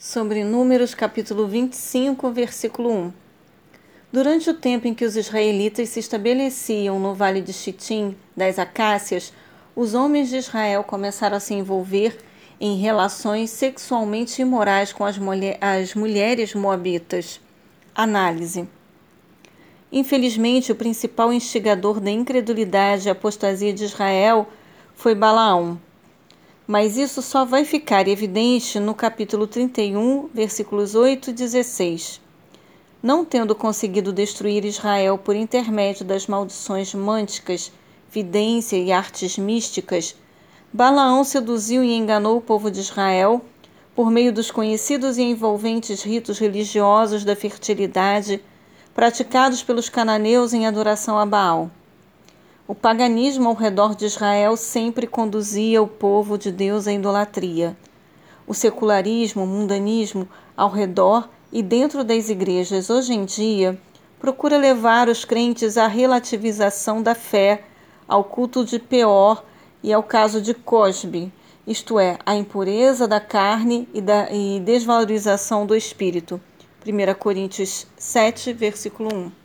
sobre Números capítulo 25, versículo 1. Durante o tempo em que os israelitas se estabeleciam no vale de Chitim, das Acácias, os homens de Israel começaram a se envolver em relações sexualmente imorais com as, mulher, as mulheres moabitas. Análise. Infelizmente, o principal instigador da incredulidade e apostasia de Israel foi Balaão mas isso só vai ficar evidente no capítulo 31, versículos 8 e 16. Não tendo conseguido destruir Israel por intermédio das maldições mânticas, vidência e artes místicas, Balaão seduziu e enganou o povo de Israel por meio dos conhecidos e envolventes ritos religiosos da fertilidade praticados pelos cananeus em adoração a Baal. O paganismo ao redor de Israel sempre conduzia o povo de Deus à idolatria. O secularismo, o mundanismo ao redor e dentro das igrejas hoje em dia procura levar os crentes à relativização da fé, ao culto de Peor e ao caso de Cosbe, isto é, a impureza da carne e, da, e desvalorização do espírito. 1 Coríntios 7, versículo 1.